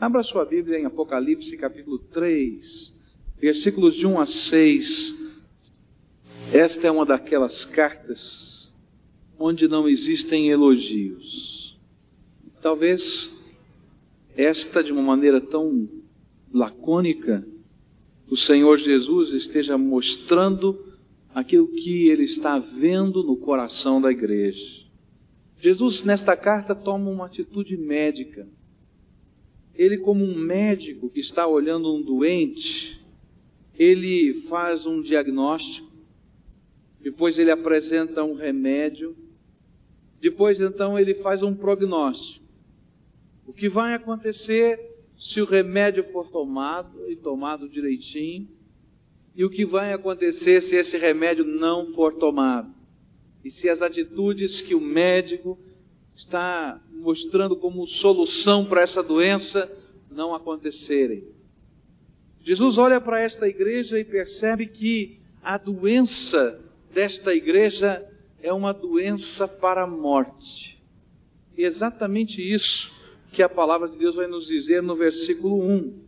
Abra sua Bíblia em Apocalipse capítulo 3, versículos de 1 a 6. Esta é uma daquelas cartas onde não existem elogios. Talvez esta, de uma maneira tão lacônica, o Senhor Jesus esteja mostrando aquilo que ele está vendo no coração da igreja. Jesus, nesta carta, toma uma atitude médica ele, como um médico que está olhando um doente, ele faz um diagnóstico, depois ele apresenta um remédio, depois então ele faz um prognóstico. O que vai acontecer se o remédio for tomado e tomado direitinho, e o que vai acontecer se esse remédio não for tomado, e se as atitudes que o médico está mostrando como solução para essa doença não acontecerem. Jesus olha para esta igreja e percebe que a doença desta igreja é uma doença para a morte. E exatamente isso que a palavra de Deus vai nos dizer no versículo 1.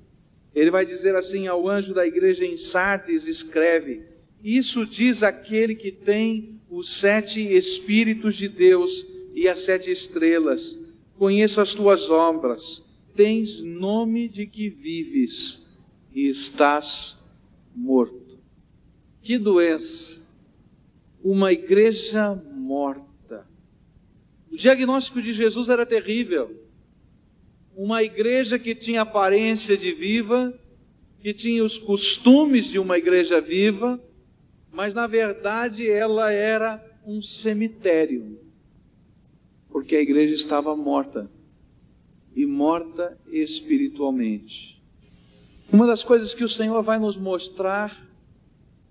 Ele vai dizer assim ao anjo da igreja em Sardes: escreve: Isso diz aquele que tem os sete Espíritos de Deus e as sete estrelas. Conheço as tuas obras. Tens nome de que vives e estás morto. Que doença! Uma igreja morta. O diagnóstico de Jesus era terrível. Uma igreja que tinha aparência de viva, que tinha os costumes de uma igreja viva, mas na verdade ela era um cemitério porque a igreja estava morta e morta espiritualmente. Uma das coisas que o Senhor vai nos mostrar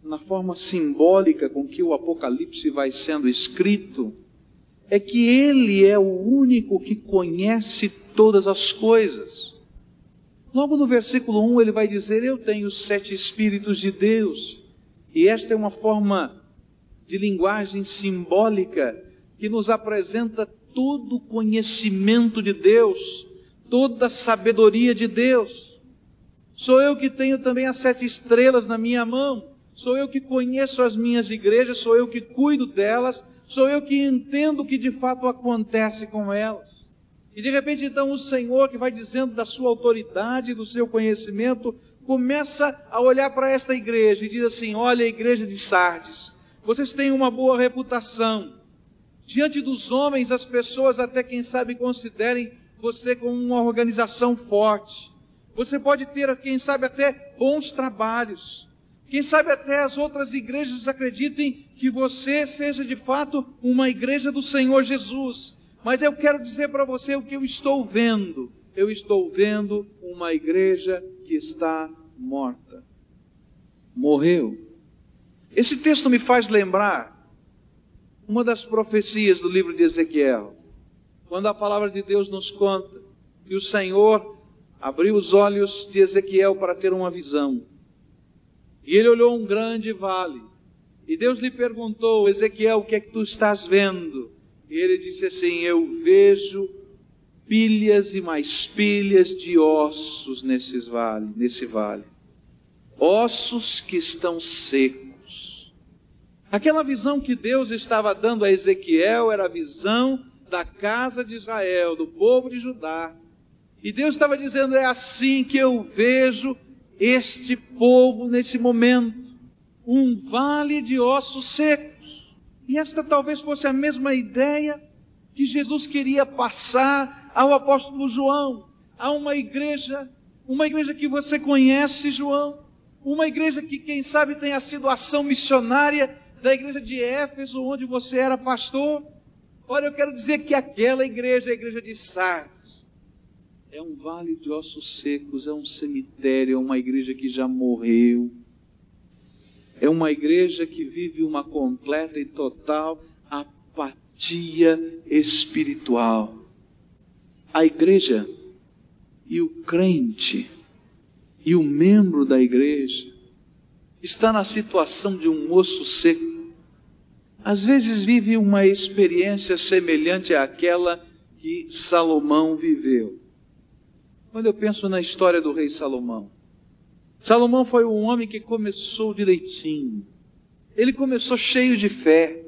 na forma simbólica com que o Apocalipse vai sendo escrito é que Ele é o único que conhece todas as coisas. Logo no versículo 1 ele vai dizer: Eu tenho sete Espíritos de Deus. E esta é uma forma de linguagem simbólica que nos apresenta todo o conhecimento de Deus, toda a sabedoria de Deus. Sou eu que tenho também as sete estrelas na minha mão. Sou eu que conheço as minhas igrejas, sou eu que cuido delas, sou eu que entendo o que de fato acontece com elas. E de repente, então, o Senhor, que vai dizendo da sua autoridade, do seu conhecimento, começa a olhar para esta igreja e diz assim: Olha, a igreja de Sardes, vocês têm uma boa reputação, Diante dos homens, as pessoas até quem sabe considerem você como uma organização forte. Você pode ter, quem sabe, até bons trabalhos. Quem sabe até as outras igrejas acreditem que você seja de fato uma igreja do Senhor Jesus. Mas eu quero dizer para você o que eu estou vendo. Eu estou vendo uma igreja que está morta. Morreu. Esse texto me faz lembrar uma das profecias do livro de Ezequiel, quando a palavra de Deus nos conta que o Senhor abriu os olhos de Ezequiel para ter uma visão. E ele olhou um grande vale. E Deus lhe perguntou: Ezequiel, o que é que tu estás vendo? E ele disse assim: Eu vejo pilhas e mais pilhas de ossos nesses vale, nesse vale. Ossos que estão secos Aquela visão que Deus estava dando a Ezequiel era a visão da casa de Israel, do povo de Judá. E Deus estava dizendo: é assim que eu vejo este povo nesse momento um vale de ossos secos. E esta talvez fosse a mesma ideia que Jesus queria passar ao apóstolo João, a uma igreja, uma igreja que você conhece, João, uma igreja que, quem sabe, tenha sido ação missionária da igreja de Éfeso, onde você era pastor. Olha, eu quero dizer que aquela igreja, a igreja de Sardes, é um vale de ossos secos, é um cemitério, é uma igreja que já morreu. É uma igreja que vive uma completa e total apatia espiritual. A igreja e o crente e o membro da igreja está na situação de um osso seco às vezes vive uma experiência semelhante àquela que Salomão viveu. quando eu penso na história do rei Salomão. Salomão foi um homem que começou direitinho. Ele começou cheio de fé.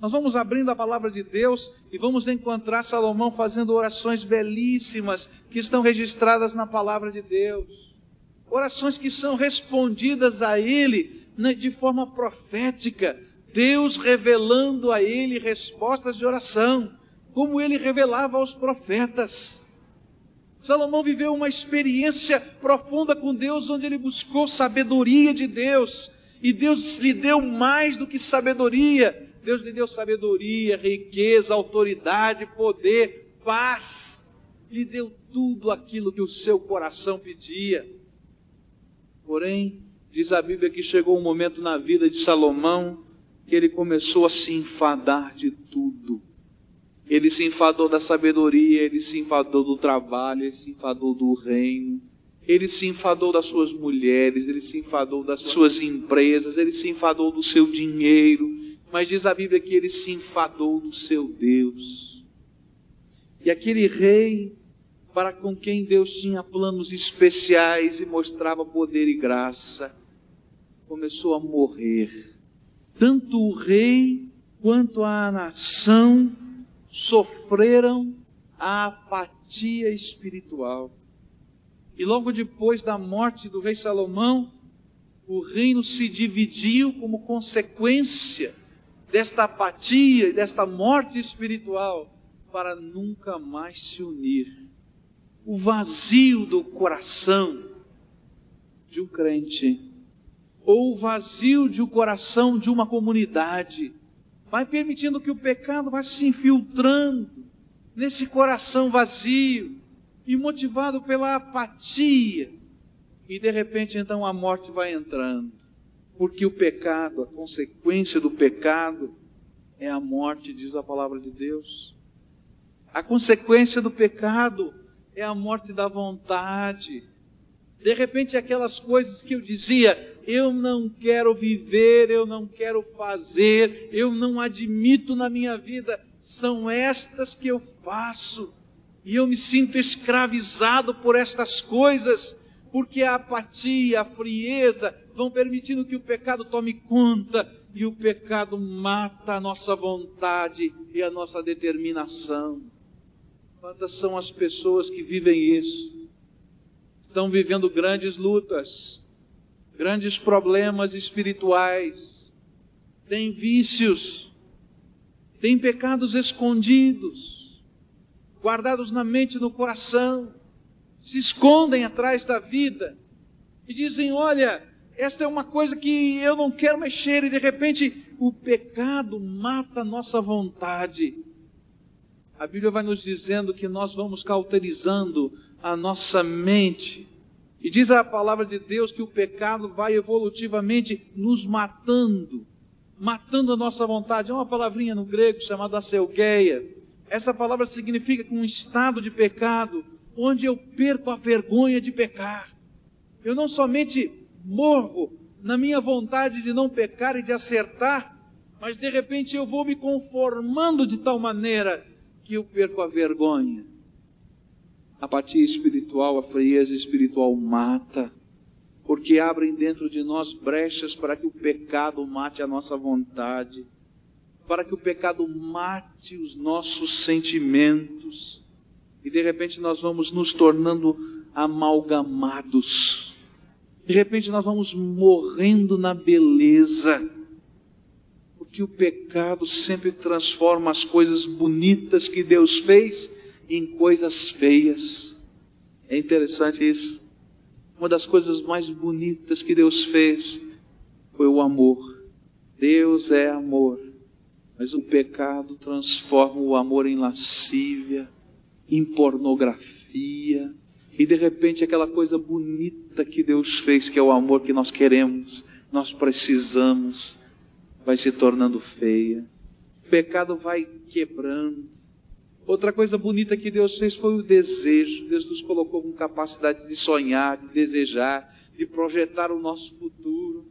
Nós vamos abrindo a palavra de Deus e vamos encontrar Salomão fazendo orações belíssimas que estão registradas na palavra de Deus. Orações que são respondidas a ele né, de forma profética, Deus revelando a ele respostas de oração, como ele revelava aos profetas. Salomão viveu uma experiência profunda com Deus, onde ele buscou sabedoria de Deus, e Deus lhe deu mais do que sabedoria, Deus lhe deu sabedoria, riqueza, autoridade, poder, paz. Lhe deu tudo aquilo que o seu coração pedia. Porém, diz a Bíblia que chegou um momento na vida de Salomão que ele começou a se enfadar de tudo. Ele se enfadou da sabedoria, ele se enfadou do trabalho, ele se enfadou do reino, ele se enfadou das suas mulheres, ele se enfadou das suas empresas, ele se enfadou do seu dinheiro, mas diz a Bíblia que ele se enfadou do seu Deus. E aquele rei, para com quem Deus tinha planos especiais e mostrava poder e graça, começou a morrer. Tanto o rei quanto a nação sofreram a apatia espiritual. E logo depois da morte do rei Salomão, o reino se dividiu como consequência desta apatia e desta morte espiritual para nunca mais se unir. O vazio do coração de um crente, ou o vazio de um coração de uma comunidade, vai permitindo que o pecado vá se infiltrando nesse coração vazio e motivado pela apatia. E de repente então a morte vai entrando. Porque o pecado, a consequência do pecado é a morte, diz a palavra de Deus. A consequência do pecado é a morte da vontade. De repente, aquelas coisas que eu dizia, eu não quero viver, eu não quero fazer, eu não admito na minha vida, são estas que eu faço. E eu me sinto escravizado por estas coisas, porque a apatia, a frieza, vão permitindo que o pecado tome conta e o pecado mata a nossa vontade e a nossa determinação. Quantas são as pessoas que vivem isso? Estão vivendo grandes lutas, grandes problemas espirituais, têm vícios, têm pecados escondidos, guardados na mente e no coração, se escondem atrás da vida e dizem: Olha, esta é uma coisa que eu não quero mexer, e de repente o pecado mata a nossa vontade. A Bíblia vai nos dizendo que nós vamos cauterizando a nossa mente. E diz a palavra de Deus que o pecado vai evolutivamente nos matando, matando a nossa vontade. É uma palavrinha no grego chamada acelgueia. Essa palavra significa um estado de pecado onde eu perco a vergonha de pecar. Eu não somente morro na minha vontade de não pecar e de acertar, mas de repente eu vou me conformando de tal maneira que eu perco a vergonha. Apatia espiritual, a frieza espiritual mata, porque abrem dentro de nós brechas para que o pecado mate a nossa vontade, para que o pecado mate os nossos sentimentos, e de repente nós vamos nos tornando amalgamados. De repente nós vamos morrendo na beleza, porque o pecado sempre transforma as coisas bonitas que Deus fez em coisas feias. É interessante isso. Uma das coisas mais bonitas que Deus fez foi o amor. Deus é amor, mas o pecado transforma o amor em lascívia, em pornografia, e de repente aquela coisa bonita que Deus fez, que é o amor que nós queremos, nós precisamos, vai se tornando feia. O pecado vai quebrando. Outra coisa bonita que Deus fez foi o desejo. Deus nos colocou com capacidade de sonhar, de desejar, de projetar o nosso futuro.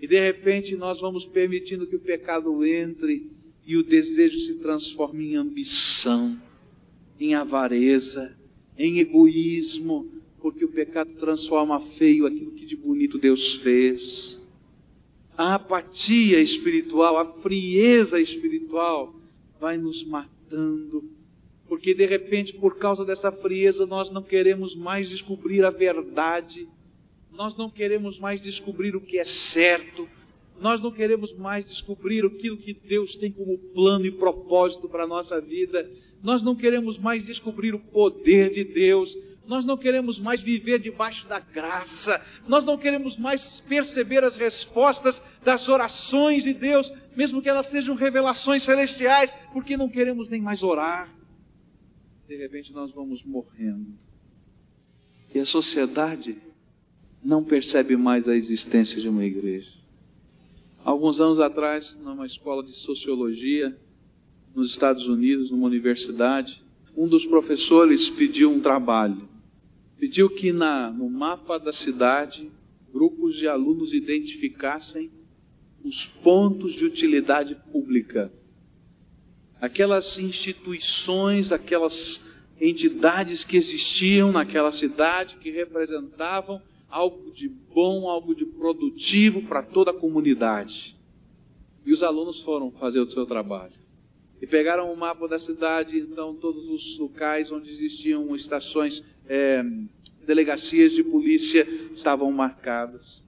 E de repente nós vamos permitindo que o pecado entre e o desejo se transforme em ambição, em avareza, em egoísmo, porque o pecado transforma feio aquilo que de bonito Deus fez. A apatia espiritual, a frieza espiritual vai nos matando, porque de repente, por causa dessa frieza, nós não queremos mais descobrir a verdade, nós não queremos mais descobrir o que é certo, nós não queremos mais descobrir aquilo que Deus tem como plano e propósito para a nossa vida, nós não queremos mais descobrir o poder de Deus, nós não queremos mais viver debaixo da graça, nós não queremos mais perceber as respostas das orações de Deus, mesmo que elas sejam revelações celestiais, porque não queremos nem mais orar. De repente nós vamos morrendo. E a sociedade não percebe mais a existência de uma igreja. Alguns anos atrás, numa escola de sociologia, nos Estados Unidos, numa universidade, um dos professores pediu um trabalho. Pediu que na, no mapa da cidade, grupos de alunos identificassem os pontos de utilidade pública. Aquelas instituições, aquelas entidades que existiam naquela cidade que representavam algo de bom, algo de produtivo para toda a comunidade. E os alunos foram fazer o seu trabalho. E pegaram o mapa da cidade, então todos os locais onde existiam estações, é, delegacias de polícia estavam marcadas.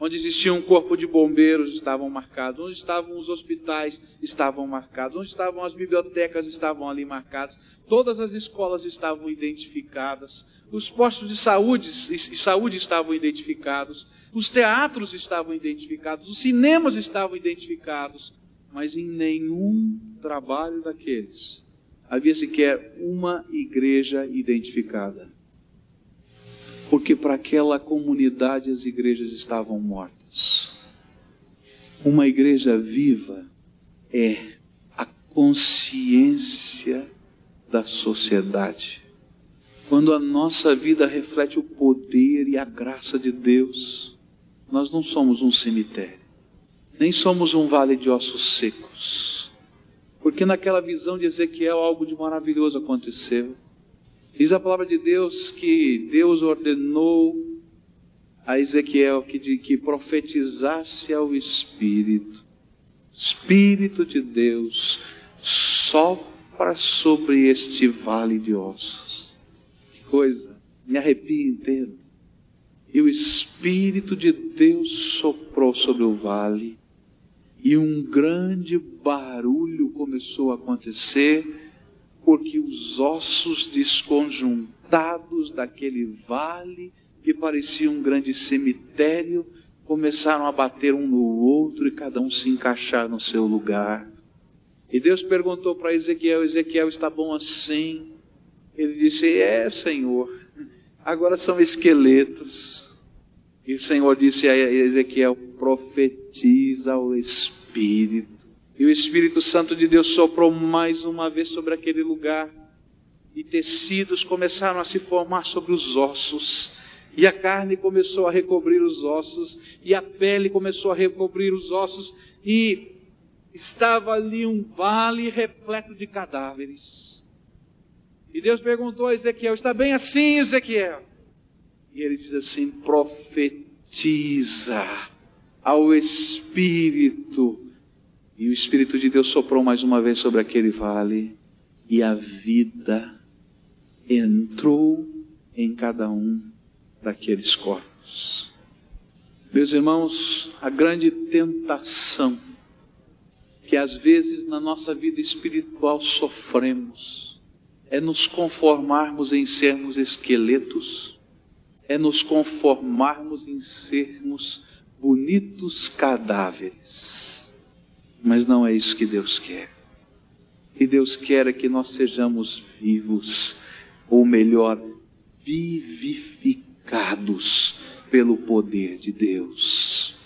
Onde existia um corpo de bombeiros estavam marcados. Onde estavam os hospitais estavam marcados. Onde estavam as bibliotecas estavam ali marcadas. Todas as escolas estavam identificadas. Os postos de saúde, e saúde estavam identificados. Os teatros estavam identificados. Os cinemas estavam identificados mas em nenhum trabalho daqueles havia sequer uma igreja identificada. Porque para aquela comunidade as igrejas estavam mortas. Uma igreja viva é a consciência da sociedade. Quando a nossa vida reflete o poder e a graça de Deus, nós não somos um cemitério nem somos um vale de ossos secos. Porque naquela visão de Ezequiel algo de maravilhoso aconteceu. Diz a palavra de Deus que Deus ordenou a Ezequiel que, de, que profetizasse ao Espírito. Espírito de Deus sopra sobre este vale de ossos. Que coisa, me arrepio inteiro. E o Espírito de Deus soprou sobre o vale e um grande barulho começou a acontecer, porque os ossos desconjuntados daquele vale, que parecia um grande cemitério, começaram a bater um no outro e cada um se encaixar no seu lugar. E Deus perguntou para Ezequiel: Ezequiel, está bom assim? Ele disse: É, Senhor, agora são esqueletos. E o Senhor disse a Ezequiel: profetiza o Espírito. E o Espírito Santo de Deus soprou mais uma vez sobre aquele lugar. E tecidos começaram a se formar sobre os ossos. E a carne começou a recobrir os ossos. E a pele começou a recobrir os ossos. E estava ali um vale repleto de cadáveres. E Deus perguntou a Ezequiel: Está bem assim, Ezequiel? E ele diz assim: Profetiza ao Espírito. E o Espírito de Deus soprou mais uma vez sobre aquele vale, e a vida entrou em cada um daqueles corpos. Meus irmãos, a grande tentação que às vezes na nossa vida espiritual sofremos é nos conformarmos em sermos esqueletos, é nos conformarmos em sermos bonitos cadáveres. Mas não é isso que Deus quer. O que Deus quer é que nós sejamos vivos, ou melhor, vivificados pelo poder de Deus.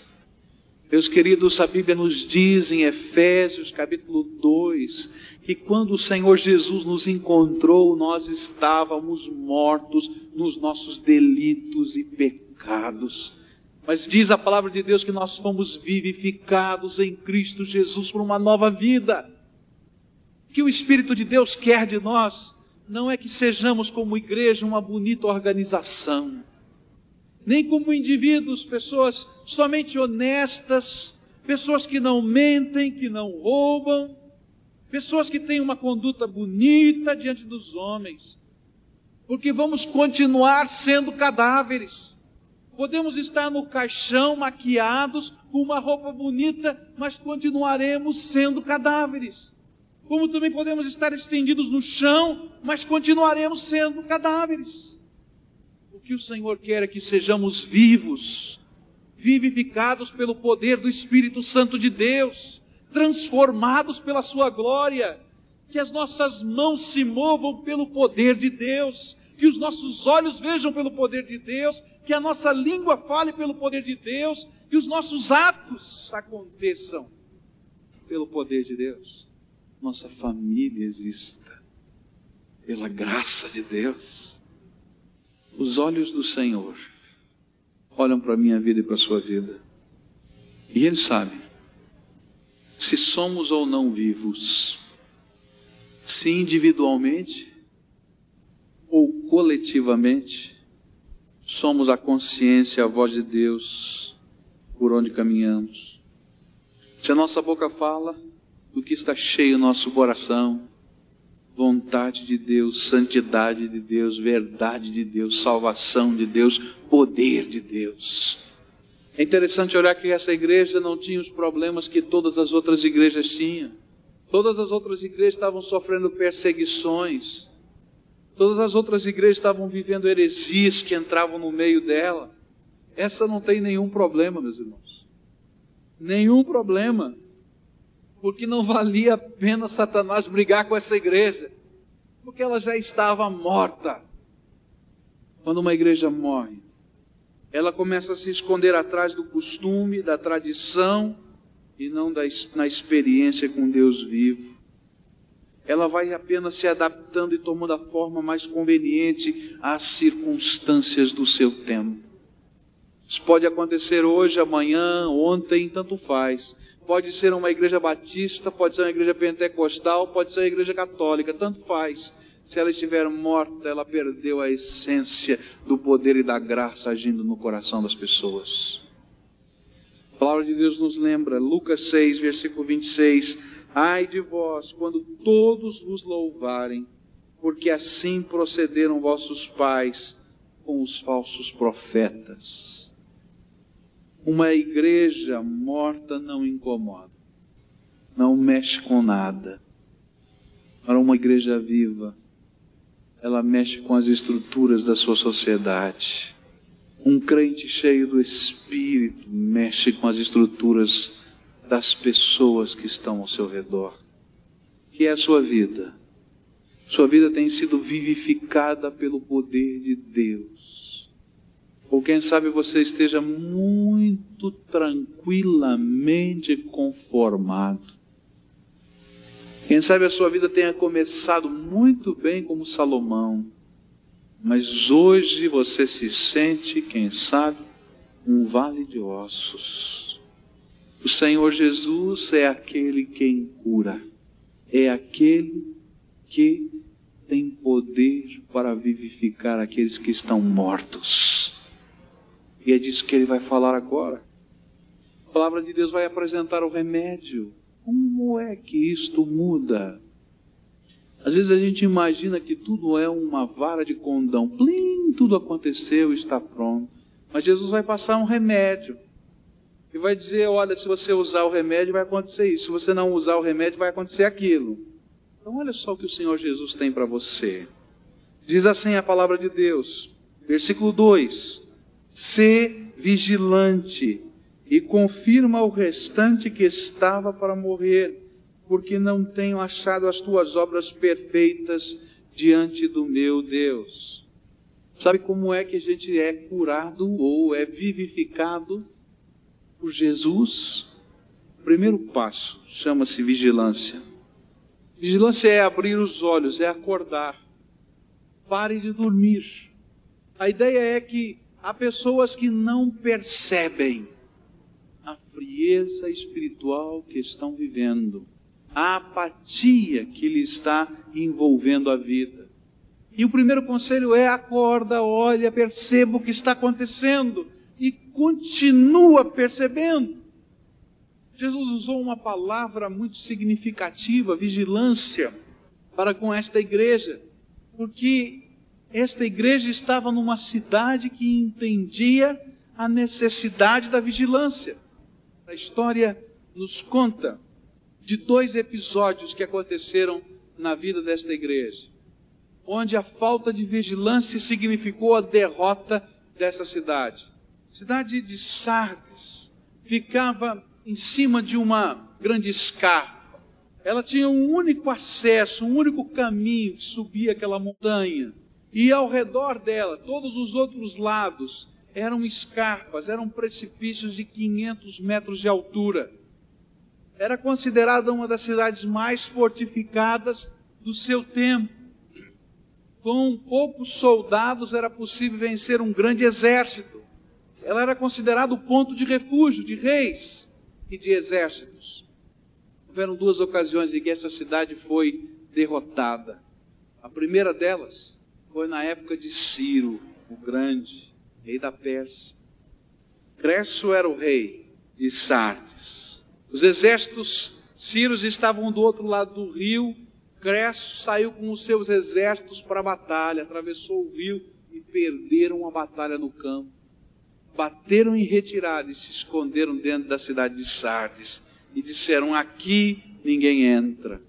Meus queridos, a Bíblia nos diz em Efésios capítulo 2 que quando o Senhor Jesus nos encontrou, nós estávamos mortos nos nossos delitos e pecados. Mas diz a palavra de Deus que nós fomos vivificados em Cristo Jesus por uma nova vida. O que o Espírito de Deus quer de nós não é que sejamos como igreja uma bonita organização, nem como indivíduos, pessoas somente honestas, pessoas que não mentem, que não roubam, pessoas que têm uma conduta bonita diante dos homens, porque vamos continuar sendo cadáveres. Podemos estar no caixão maquiados com uma roupa bonita, mas continuaremos sendo cadáveres. Como também podemos estar estendidos no chão, mas continuaremos sendo cadáveres. O que o Senhor quer é que sejamos vivos, vivificados pelo poder do Espírito Santo de Deus, transformados pela Sua glória, que as nossas mãos se movam pelo poder de Deus, que os nossos olhos vejam pelo poder de Deus, que a nossa língua fale pelo poder de Deus, que os nossos atos aconteçam pelo poder de Deus. Nossa família exista pela graça de Deus. Os olhos do Senhor olham para a minha vida e para a sua vida. E Ele sabe se somos ou não vivos, se individualmente ou coletivamente, somos a consciência, a voz de Deus por onde caminhamos. Se a nossa boca fala do que está cheio o nosso coração, vontade de Deus, santidade de Deus, verdade de Deus, salvação de Deus, poder de Deus. É interessante olhar que essa igreja não tinha os problemas que todas as outras igrejas tinham. Todas as outras igrejas estavam sofrendo perseguições. Todas as outras igrejas estavam vivendo heresias que entravam no meio dela. Essa não tem nenhum problema, meus irmãos. Nenhum problema. Porque não valia a pena Satanás brigar com essa igreja. Porque ela já estava morta. Quando uma igreja morre, ela começa a se esconder atrás do costume, da tradição e não da, na experiência com Deus vivo. Ela vai apenas se adaptando e tomando a forma mais conveniente às circunstâncias do seu tempo. Isso pode acontecer hoje, amanhã, ontem, tanto faz. Pode ser uma igreja batista, pode ser uma igreja pentecostal, pode ser uma igreja católica, tanto faz. Se ela estiver morta, ela perdeu a essência do poder e da graça agindo no coração das pessoas. A palavra de Deus nos lembra, Lucas 6, versículo 26. Ai de vós, quando todos vos louvarem, porque assim procederam vossos pais com os falsos profetas. Uma igreja morta não incomoda, não mexe com nada. Para uma igreja viva, ela mexe com as estruturas da sua sociedade. Um crente cheio do Espírito mexe com as estruturas das pessoas que estão ao seu redor. Que é a sua vida. Sua vida tem sido vivificada pelo poder de Deus. Ou quem sabe você esteja muito tranquilamente conformado quem sabe a sua vida tenha começado muito bem como Salomão, mas hoje você se sente, quem sabe, um vale de ossos. O Senhor Jesus é aquele quem cura, é aquele que tem poder para vivificar aqueles que estão mortos. E é disso que ele vai falar agora. A palavra de Deus vai apresentar o remédio como é que isto muda? Às vezes a gente imagina que tudo é uma vara de condão, plim, tudo aconteceu, está pronto. Mas Jesus vai passar um remédio e vai dizer: olha, se você usar o remédio, vai acontecer isso, se você não usar o remédio, vai acontecer aquilo. Então, olha só o que o Senhor Jesus tem para você. Diz assim a palavra de Deus, versículo 2: Sê vigilante e confirma o restante que estava para morrer, porque não tenho achado as tuas obras perfeitas diante do meu Deus. Sabe como é que a gente é curado ou é vivificado por Jesus? O primeiro passo chama-se vigilância. Vigilância é abrir os olhos, é acordar. Pare de dormir. A ideia é que há pessoas que não percebem a frieza espiritual que estão vivendo, a apatia que lhe está envolvendo a vida. E o primeiro conselho é: acorda, olha, perceba o que está acontecendo continua percebendo. Jesus usou uma palavra muito significativa, vigilância, para com esta igreja, porque esta igreja estava numa cidade que entendia a necessidade da vigilância. A história nos conta de dois episódios que aconteceram na vida desta igreja onde a falta de vigilância significou a derrota dessa cidade. Cidade de Sardes ficava em cima de uma grande escarpa. Ela tinha um único acesso, um único caminho que subia aquela montanha. E ao redor dela, todos os outros lados eram escarpas, eram precipícios de 500 metros de altura. Era considerada uma das cidades mais fortificadas do seu tempo com poucos soldados era possível vencer um grande exército. Ela era considerada o ponto de refúgio de reis e de exércitos. Houveram duas ocasiões em que essa cidade foi derrotada. A primeira delas foi na época de Ciro, o Grande, rei da Pérsia. Cresso era o rei de Sardes. Os exércitos sírios estavam do outro lado do rio Cresso saiu com os seus exércitos para a batalha, atravessou o rio e perderam a batalha no campo. Bateram em retirada e se esconderam dentro da cidade de Sardes e disseram: Aqui ninguém entra.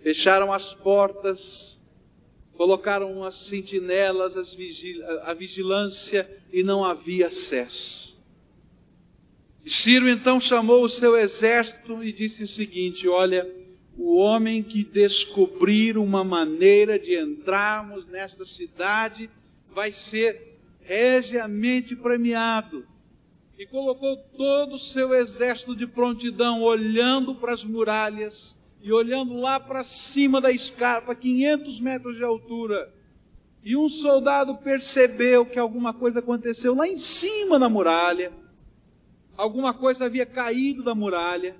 Fecharam as portas, colocaram as sentinelas, as vigil a vigilância e não havia acesso. E Ciro então chamou o seu exército e disse o seguinte: Olha o homem que descobrir uma maneira de entrarmos nesta cidade vai ser regiamente premiado. E colocou todo o seu exército de prontidão, olhando para as muralhas e olhando lá para cima da escarpa, 500 metros de altura. E um soldado percebeu que alguma coisa aconteceu lá em cima da muralha, alguma coisa havia caído da muralha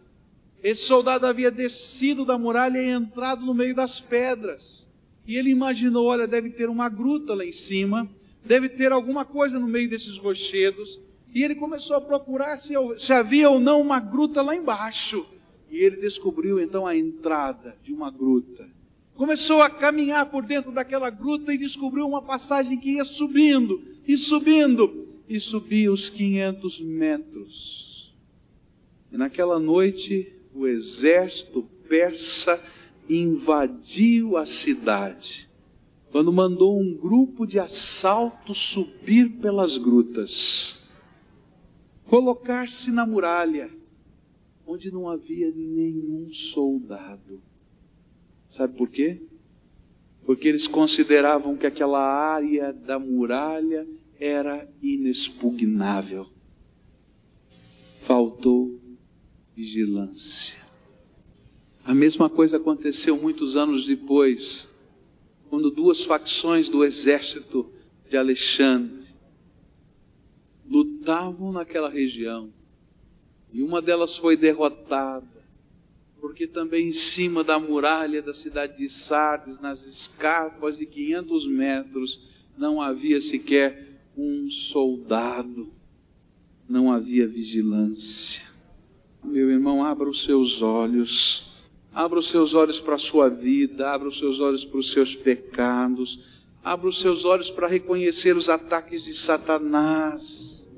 esse soldado havia descido da muralha e entrado no meio das pedras. E ele imaginou: olha, deve ter uma gruta lá em cima, deve ter alguma coisa no meio desses rochedos. E ele começou a procurar se, se havia ou não uma gruta lá embaixo. E ele descobriu então a entrada de uma gruta. Começou a caminhar por dentro daquela gruta e descobriu uma passagem que ia subindo e subindo e subia os 500 metros. E naquela noite o exército persa invadiu a cidade, quando mandou um grupo de assalto subir pelas grutas, colocar-se na muralha, onde não havia nenhum soldado. Sabe por quê? Porque eles consideravam que aquela área da muralha era inexpugnável. Faltou vigilância. A mesma coisa aconteceu muitos anos depois, quando duas facções do exército de Alexandre lutavam naquela região. E uma delas foi derrotada, porque também em cima da muralha da cidade de Sardes, nas escarpas de 500 metros, não havia sequer um soldado, não havia vigilância. Meu irmão, abra os seus olhos. Abra os seus olhos para a sua vida, abra os seus olhos para os seus pecados, abra os seus olhos para reconhecer os ataques de Satanás.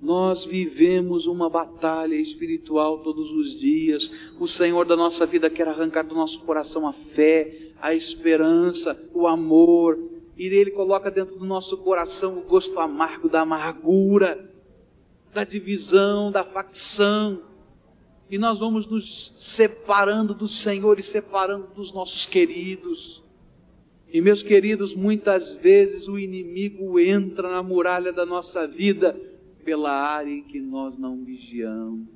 Nós vivemos uma batalha espiritual todos os dias. O Senhor da nossa vida quer arrancar do nosso coração a fé, a esperança, o amor, e Ele coloca dentro do nosso coração o gosto amargo da amargura, da divisão, da facção e nós vamos nos separando do Senhor e separando dos nossos queridos. E meus queridos, muitas vezes o inimigo entra na muralha da nossa vida pela área em que nós não vigiamos.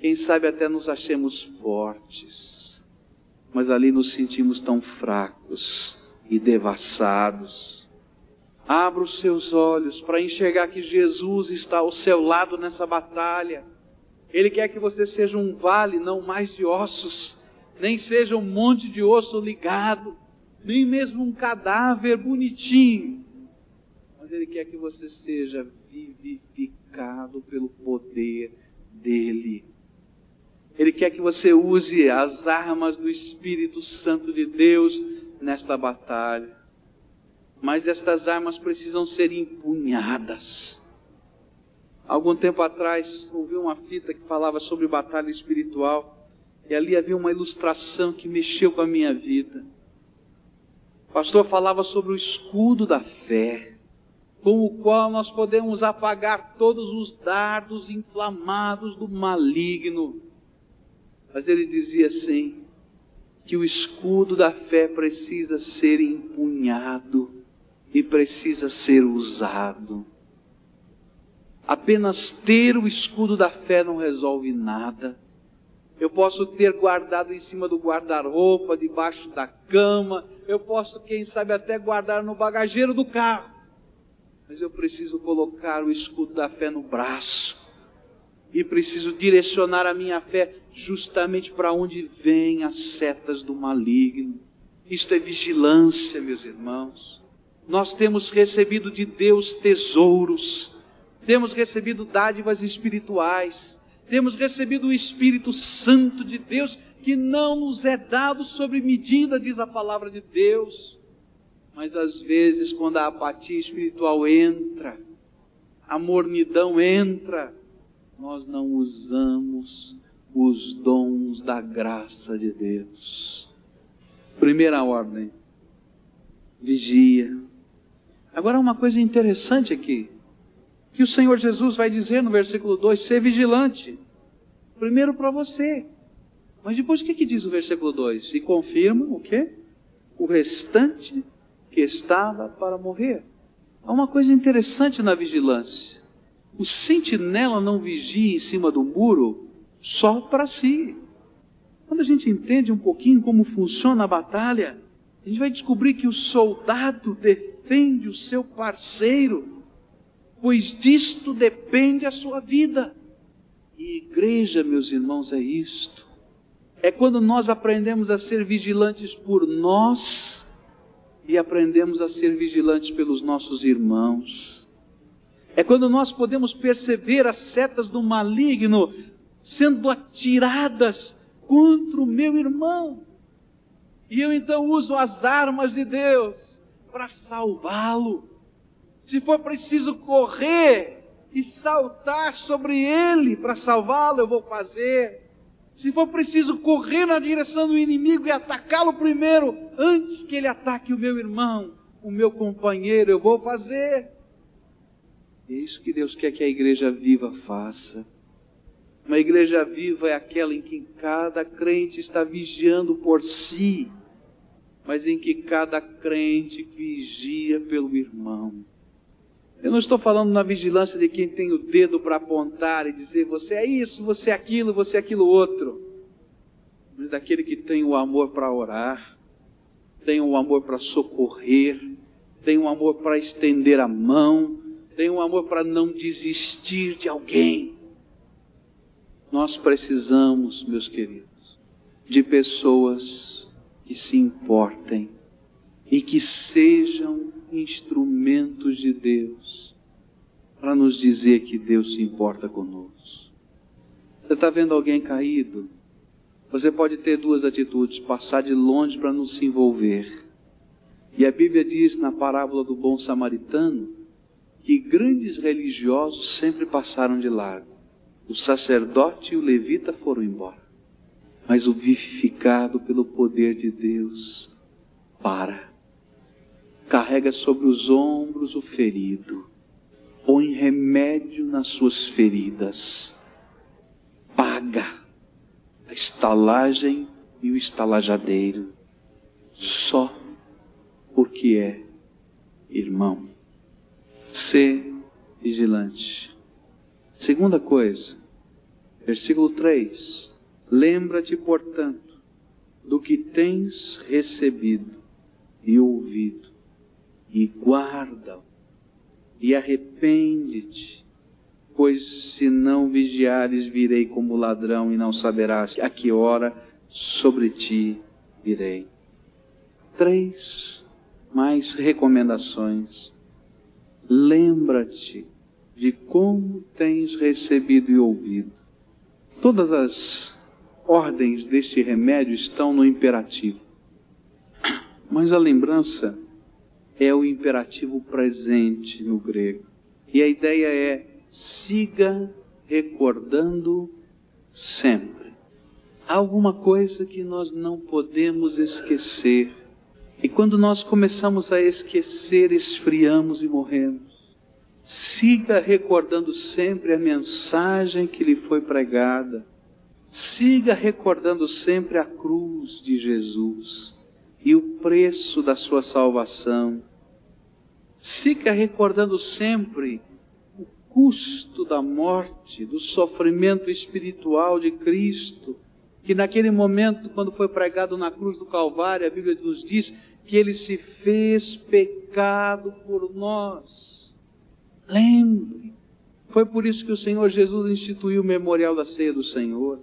Quem sabe até nos achemos fortes, mas ali nos sentimos tão fracos e devassados. Abra os seus olhos para enxergar que Jesus está ao seu lado nessa batalha ele quer que você seja um vale, não mais de ossos, nem seja um monte de osso ligado, nem mesmo um cadáver bonitinho, mas Ele quer que você seja vivificado pelo poder dEle. Ele quer que você use as armas do Espírito Santo de Deus nesta batalha. Mas estas armas precisam ser empunhadas. Algum tempo atrás, ouvi uma fita que falava sobre batalha espiritual, e ali havia uma ilustração que mexeu com a minha vida. O pastor falava sobre o escudo da fé, com o qual nós podemos apagar todos os dardos inflamados do maligno. Mas ele dizia assim: que o escudo da fé precisa ser empunhado e precisa ser usado. Apenas ter o escudo da fé não resolve nada. Eu posso ter guardado em cima do guarda-roupa, debaixo da cama, eu posso, quem sabe, até guardar no bagageiro do carro. Mas eu preciso colocar o escudo da fé no braço. E preciso direcionar a minha fé justamente para onde vêm as setas do maligno. Isto é vigilância, meus irmãos. Nós temos recebido de Deus tesouros, temos recebido dádivas espirituais, temos recebido o Espírito Santo de Deus, que não nos é dado sobre medida, diz a palavra de Deus. Mas às vezes, quando a apatia espiritual entra, a mornidão entra, nós não usamos os dons da graça de Deus. Primeira ordem, vigia. Agora, uma coisa interessante aqui, que o Senhor Jesus vai dizer no versículo 2: ser vigilante. Primeiro para você. Mas depois o que, que diz o versículo 2? E confirma o que? O restante que estava para morrer. Há uma coisa interessante na vigilância. O sentinela não vigia em cima do muro só para si. Quando a gente entende um pouquinho como funciona a batalha, a gente vai descobrir que o soldado defende o seu parceiro, pois disto depende a sua vida. E igreja, meus irmãos, é isto. É quando nós aprendemos a ser vigilantes por nós e aprendemos a ser vigilantes pelos nossos irmãos. É quando nós podemos perceber as setas do maligno sendo atiradas contra o meu irmão. E eu então uso as armas de Deus para salvá-lo. Se for preciso correr e saltar sobre ele para salvá-lo, eu vou fazer. Se for preciso correr na direção do inimigo e atacá-lo primeiro, antes que ele ataque o meu irmão, o meu companheiro, eu vou fazer. É isso que Deus quer que a igreja viva faça. Uma igreja viva é aquela em que cada crente está vigiando por si, mas em que cada crente vigia pelo irmão. Eu não estou falando na vigilância de quem tem o dedo para apontar e dizer você é isso, você é aquilo, você é aquilo outro. Mas daquele que tem o amor para orar, tem o amor para socorrer, tem o amor para estender a mão, tem o amor para não desistir de alguém. Nós precisamos, meus queridos, de pessoas que se importem e que sejam instrumentos de Deus para nos dizer que Deus se importa conosco. Você está vendo alguém caído? Você pode ter duas atitudes: passar de longe para não se envolver. E a Bíblia diz na parábola do bom samaritano que grandes religiosos sempre passaram de largo. O sacerdote e o levita foram embora. Mas o vivificado pelo poder de Deus para. Carrega sobre os ombros o ferido. Põe remédio nas suas feridas. Paga a estalagem e o estalajadeiro. Só porque é irmão. Ser vigilante. Segunda coisa, versículo 3: Lembra-te, portanto, do que tens recebido e ouvido, e guarda-o, e arrepende-te, pois se não vigiares, virei como ladrão, e não saberás a que hora sobre ti virei. três mais recomendações. Lembra-te de como tens recebido e ouvido. Todas as ordens deste remédio estão no imperativo. Mas a lembrança é o imperativo presente no grego. E a ideia é siga recordando sempre. Há alguma coisa que nós não podemos esquecer. E quando nós começamos a esquecer, esfriamos e morremos. Siga recordando sempre a mensagem que lhe foi pregada. Siga recordando sempre a cruz de Jesus e o preço da sua salvação. Siga recordando sempre o custo da morte, do sofrimento espiritual de Cristo, que naquele momento, quando foi pregado na cruz do Calvário, a Bíblia nos diz que ele se fez pecado por nós. Lembre, foi por isso que o Senhor Jesus instituiu o memorial da ceia do Senhor,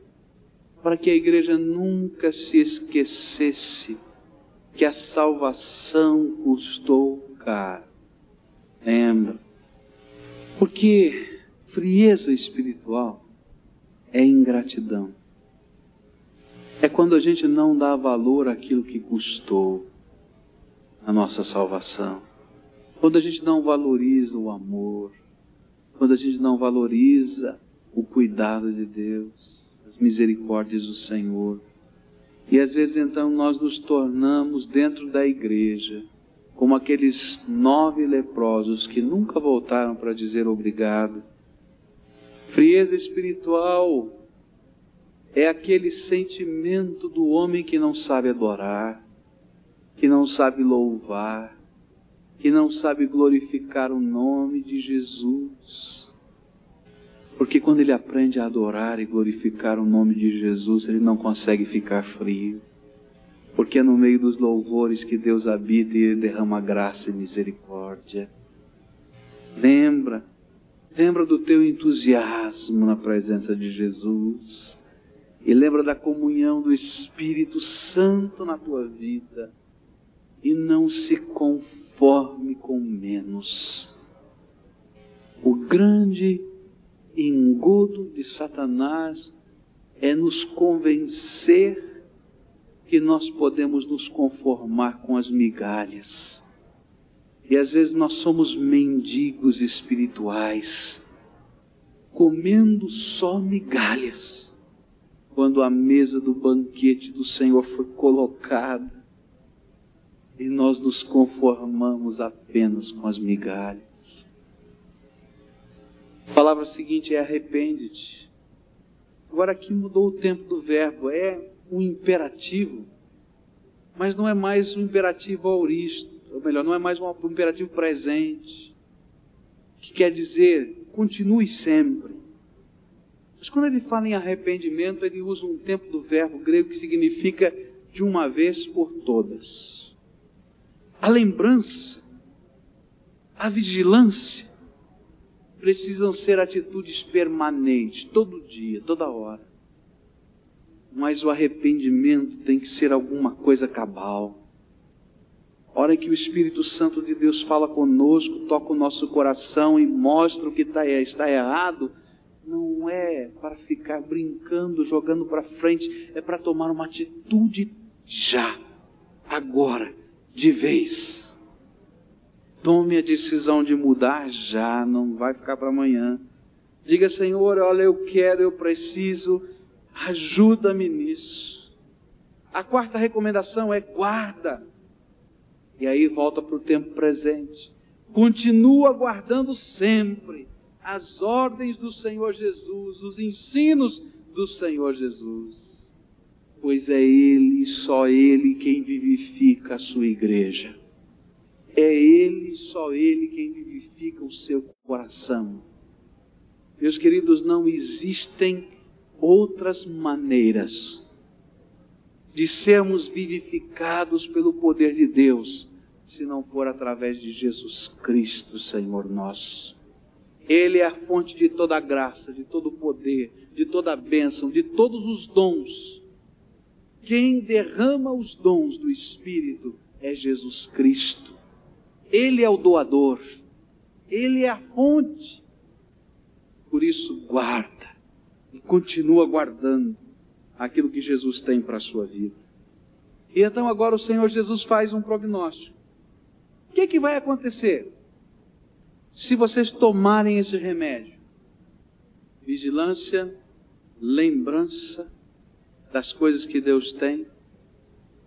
para que a igreja nunca se esquecesse que a salvação custou caro. Lembra? Porque frieza espiritual é ingratidão. É quando a gente não dá valor àquilo que custou a nossa salvação. Quando a gente não valoriza o amor. Quando a gente não valoriza o cuidado de Deus, as misericórdias do Senhor. E às vezes então nós nos tornamos dentro da igreja como aqueles nove leprosos que nunca voltaram para dizer obrigado. Frieza espiritual é aquele sentimento do homem que não sabe adorar, que não sabe louvar, que não sabe glorificar o nome de Jesus. Porque quando ele aprende a adorar e glorificar o nome de Jesus, ele não consegue ficar frio. Porque é no meio dos louvores que Deus habita e derrama graça e misericórdia. Lembra, lembra do teu entusiasmo na presença de Jesus. E lembra da comunhão do Espírito Santo na tua vida. E não se conforme com menos. O grande engodo de Satanás é nos convencer que nós podemos nos conformar com as migalhas. E às vezes nós somos mendigos espirituais, comendo só migalhas, quando a mesa do banquete do Senhor foi colocada e nós nos conformamos apenas com as migalhas. A palavra seguinte é arrepende-te. Agora aqui mudou o tempo do verbo, é um imperativo, mas não é mais um imperativo auristo, ou melhor, não é mais um imperativo presente, que quer dizer continue sempre. Mas quando ele fala em arrependimento, ele usa um tempo do verbo grego que significa de uma vez por todas. A lembrança, a vigilância, precisam ser atitudes permanentes, todo dia, toda hora. Mas o arrependimento tem que ser alguma coisa cabal. Hora que o Espírito Santo de Deus fala conosco, toca o nosso coração e mostra o que está, está errado, não é para ficar brincando, jogando para frente, é para tomar uma atitude já, agora, de vez. Tome a decisão de mudar já, não vai ficar para amanhã. Diga, Senhor, olha, eu quero, eu preciso, ajuda-me nisso. A quarta recomendação é guarda. E aí volta para o tempo presente. Continua guardando sempre as ordens do Senhor Jesus, os ensinos do Senhor Jesus. Pois é Ele, só Ele, quem vivifica a sua igreja. É Ele, só Ele, quem vivifica o seu coração. Meus queridos, não existem outras maneiras de sermos vivificados pelo poder de Deus, se não for através de Jesus Cristo, Senhor nosso. Ele é a fonte de toda a graça, de todo o poder, de toda a bênção, de todos os dons. Quem derrama os dons do Espírito é Jesus Cristo. Ele é o doador. Ele é a fonte. Por isso, guarda e continua guardando aquilo que Jesus tem para a sua vida. E então agora o Senhor Jesus faz um prognóstico. O que, é que vai acontecer se vocês tomarem esse remédio? Vigilância, lembrança das coisas que Deus tem,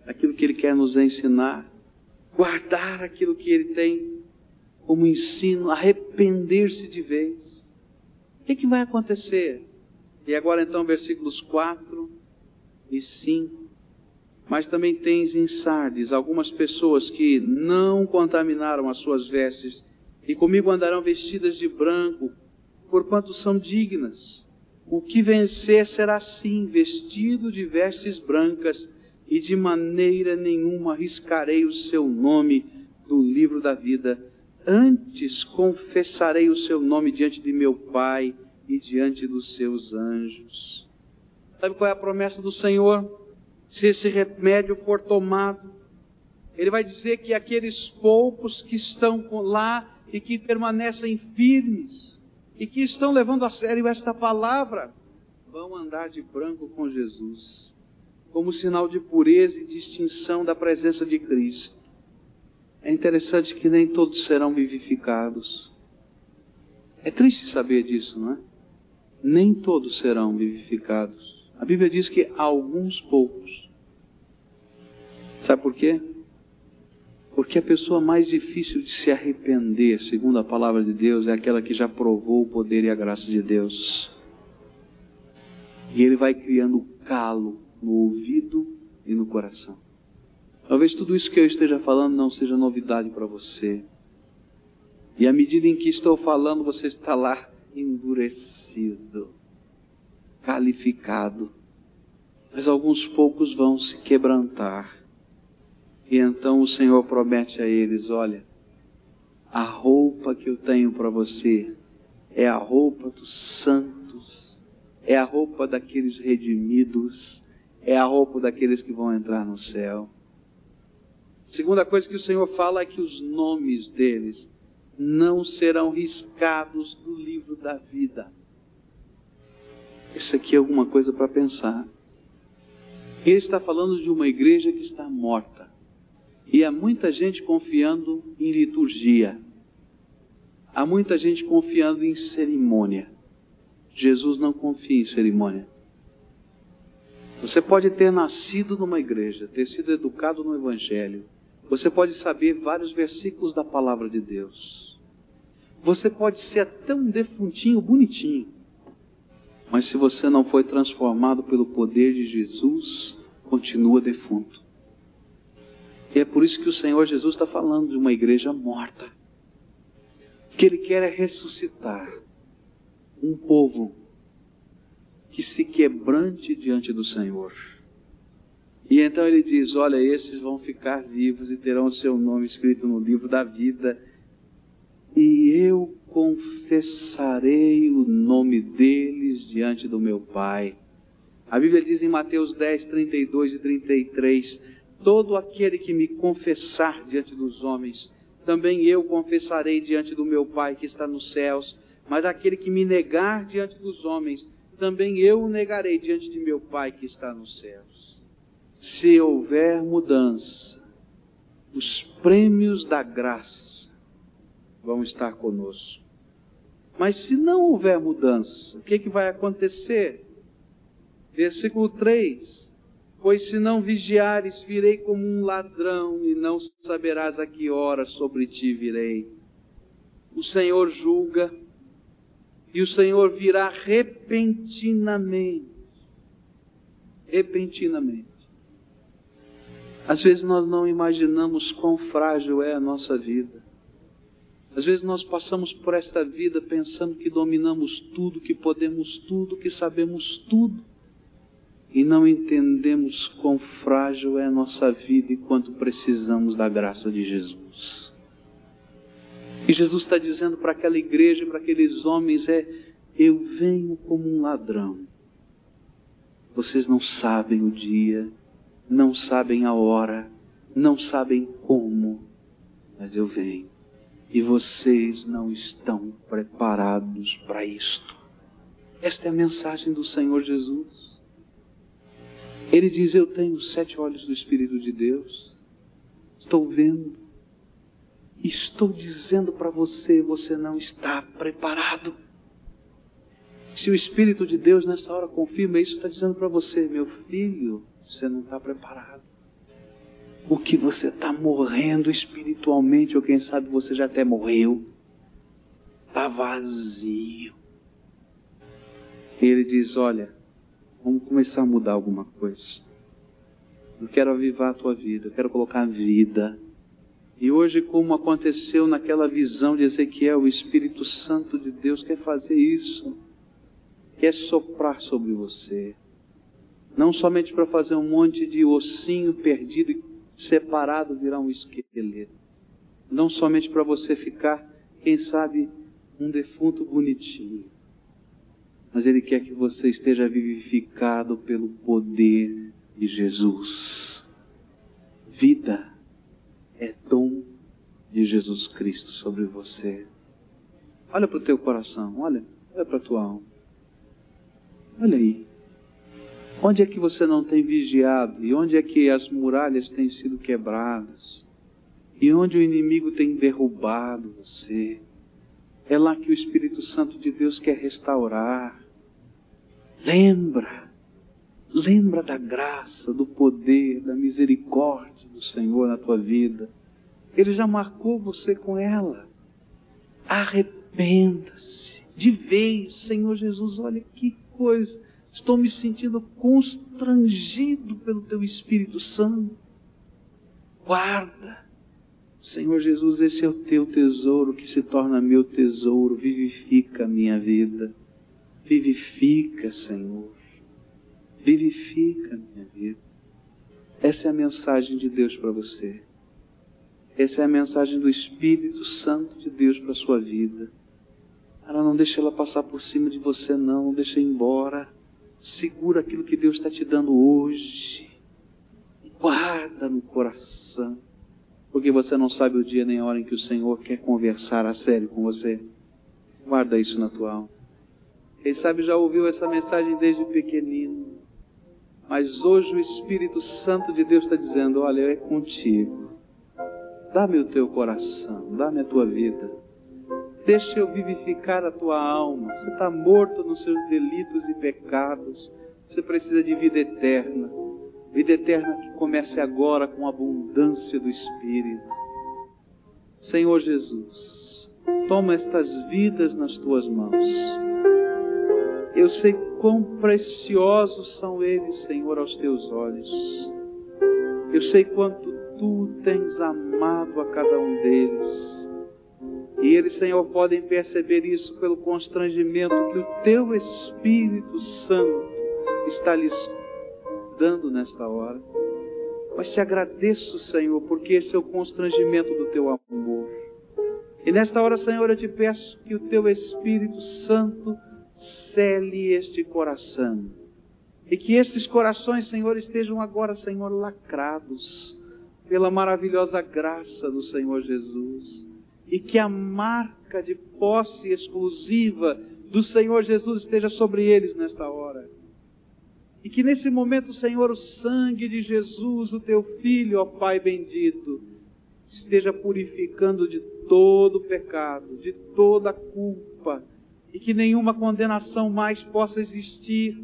daquilo que Ele quer nos ensinar, guardar aquilo que Ele tem como ensino, arrepender-se de vez. O que, é que vai acontecer? E agora então, versículos 4 e 5. Mas também tens em Sardes algumas pessoas que não contaminaram as suas vestes e comigo andarão vestidas de branco, porquanto são dignas. O que vencer será assim, vestido de vestes brancas, e de maneira nenhuma riscarei o seu nome do livro da vida. Antes confessarei o seu nome diante de meu Pai e diante dos seus anjos. Sabe qual é a promessa do Senhor? Se esse remédio for tomado, ele vai dizer que aqueles poucos que estão lá e que permanecem firmes e que estão levando a sério esta palavra vão andar de branco com Jesus, como sinal de pureza e distinção da presença de Cristo. É interessante que nem todos serão vivificados. É triste saber disso, não é? Nem todos serão vivificados. A Bíblia diz que alguns poucos. Sabe por quê? Porque a pessoa mais difícil de se arrepender, segundo a palavra de Deus, é aquela que já provou o poder e a graça de Deus. E ele vai criando calo no ouvido e no coração. Talvez tudo isso que eu esteja falando não seja novidade para você. E à medida em que estou falando, você está lá endurecido calificado. Mas alguns poucos vão se quebrantar. E então o Senhor promete a eles: olha, a roupa que eu tenho para você é a roupa dos santos, é a roupa daqueles redimidos, é a roupa daqueles que vão entrar no céu. Segunda coisa que o Senhor fala é que os nomes deles não serão riscados do livro da vida. Isso aqui é alguma coisa para pensar. Ele está falando de uma igreja que está morta. E há muita gente confiando em liturgia. Há muita gente confiando em cerimônia. Jesus não confia em cerimônia. Você pode ter nascido numa igreja, ter sido educado no Evangelho. Você pode saber vários versículos da palavra de Deus. Você pode ser até um defuntinho bonitinho. Mas se você não foi transformado pelo poder de Jesus, continua defunto. E é por isso que o Senhor Jesus está falando de uma igreja morta. Que Ele quer é ressuscitar um povo que se quebrante diante do Senhor. E então ele diz: Olha, esses vão ficar vivos e terão o seu nome escrito no livro da vida, e eu confessarei o nome deles diante do meu Pai. A Bíblia diz em Mateus 10, 32 e 33: Todo aquele que me confessar diante dos homens, também eu confessarei diante do meu Pai que está nos céus. Mas aquele que me negar diante dos homens, também eu o negarei diante de meu Pai que está nos céus. Se houver mudança, os prêmios da graça vão estar conosco. Mas se não houver mudança, o que, é que vai acontecer? Versículo 3: Pois se não vigiares, virei como um ladrão, e não saberás a que hora sobre ti virei. O Senhor julga, e o Senhor virá repentinamente. Repentinamente. Às vezes nós não imaginamos quão frágil é a nossa vida. Às vezes nós passamos por esta vida pensando que dominamos tudo, que podemos tudo, que sabemos tudo, e não entendemos quão frágil é a nossa vida e quanto precisamos da graça de Jesus. E Jesus está dizendo para aquela igreja, para aqueles homens: é, eu venho como um ladrão. Vocês não sabem o dia, não sabem a hora, não sabem como, mas eu venho. E vocês não estão preparados para isto. Esta é a mensagem do Senhor Jesus. Ele diz: Eu tenho sete olhos do Espírito de Deus, estou vendo, estou dizendo para você: você não está preparado. Se o Espírito de Deus nessa hora confirma isso, está dizendo para você: meu filho, você não está preparado. O que você está morrendo espiritualmente, ou quem sabe você já até morreu, está vazio. Ele diz: Olha, Vamos começar a mudar alguma coisa. Eu quero avivar a tua vida, eu quero colocar vida. E hoje, como aconteceu naquela visão de Ezequiel, o Espírito Santo de Deus quer fazer isso. Quer soprar sobre você. Não somente para fazer um monte de ossinho perdido e separado virar um esqueleto. Não somente para você ficar, quem sabe, um defunto bonitinho mas Ele quer que você esteja vivificado pelo poder de Jesus. Vida é dom de Jesus Cristo sobre você. Olha para o teu coração, olha, olha para a tua alma. Olha aí. Onde é que você não tem vigiado? E onde é que as muralhas têm sido quebradas? E onde o inimigo tem derrubado você? É lá que o Espírito Santo de Deus quer restaurar. Lembra, lembra da graça, do poder, da misericórdia do Senhor na tua vida. Ele já marcou você com ela. Arrependa-se de vez, Senhor Jesus. Olha que coisa. Estou me sentindo constrangido pelo teu Espírito Santo. Guarda Senhor Jesus, esse é o teu tesouro que se torna meu tesouro, vivifica a minha vida. Vivifica, Senhor. Vivifica a minha vida. Essa é a mensagem de Deus para você. Essa é a mensagem do Espírito Santo de Deus para a sua vida. Cara, não deixa ela passar por cima de você, não. Não deixa ir embora. Segura aquilo que Deus está te dando hoje. Guarda no coração porque você não sabe o dia nem a hora em que o Senhor quer conversar a sério com você. Guarda isso na tua alma. Quem sabe já ouviu essa mensagem desde pequenino, mas hoje o Espírito Santo de Deus está dizendo: Olha, é contigo. Dá-me o teu coração, dá-me a tua vida. Deixa eu vivificar a tua alma. Você está morto nos seus delitos e pecados. Você precisa de vida eterna. Vida eterna que comece agora com abundância do Espírito. Senhor Jesus, toma estas vidas nas tuas mãos. Eu sei quão preciosos são eles, Senhor, aos teus olhos. Eu sei quanto tu tens amado a cada um deles. E eles, Senhor, podem perceber isso pelo constrangimento que o teu Espírito Santo está lhes dando nesta hora. Mas te agradeço, Senhor, porque esse é o constrangimento do teu amor. E nesta hora, Senhor, eu te peço que o teu Espírito Santo cele este coração. E que estes corações, Senhor, estejam agora, Senhor, lacrados pela maravilhosa graça do Senhor Jesus. E que a marca de posse exclusiva do Senhor Jesus esteja sobre eles nesta hora. E que nesse momento, Senhor, o sangue de Jesus, o teu Filho, ó Pai bendito, esteja purificando de todo pecado, de toda culpa, e que nenhuma condenação mais possa existir,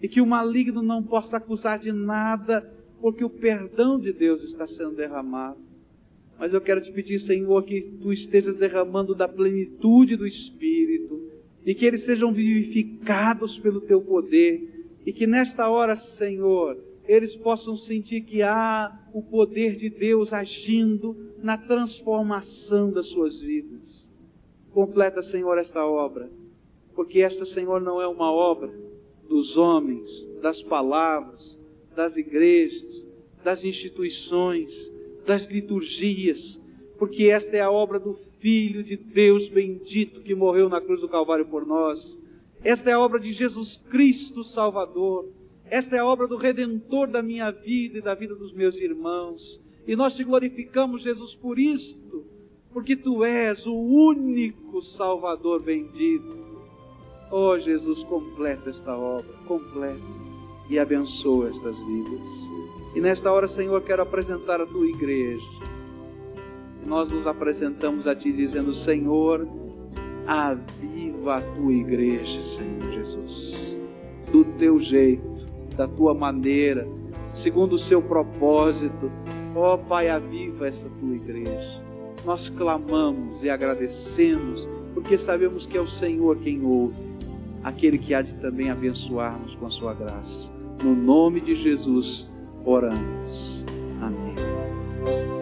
e que o maligno não possa acusar de nada, porque o perdão de Deus está sendo derramado. Mas eu quero te pedir, Senhor, que tu estejas derramando da plenitude do Espírito, e que eles sejam vivificados pelo teu poder e que nesta hora, Senhor, eles possam sentir que há o poder de Deus agindo na transformação das suas vidas. Completa, Senhor, esta obra, porque esta, Senhor, não é uma obra dos homens, das palavras, das igrejas, das instituições, das liturgias, porque esta é a obra do Filho de Deus bendito que morreu na cruz do Calvário por nós esta é a obra de Jesus Cristo Salvador. Esta é a obra do Redentor da minha vida e da vida dos meus irmãos. E nós te glorificamos, Jesus, por isto, porque tu és o único Salvador bendito. Oh Jesus, completa esta obra, completa e abençoa estas vidas. E nesta hora, Senhor, quero apresentar a tua igreja. Nós nos apresentamos a ti dizendo: Senhor, aviva a tua igreja, Senhor Jesus, do teu jeito, da tua maneira, segundo o seu propósito. Ó oh, Pai, aviva esta tua igreja. Nós clamamos e agradecemos, porque sabemos que é o Senhor quem ouve, aquele que há de também abençoar-nos com a sua graça. No nome de Jesus, oramos. Amém.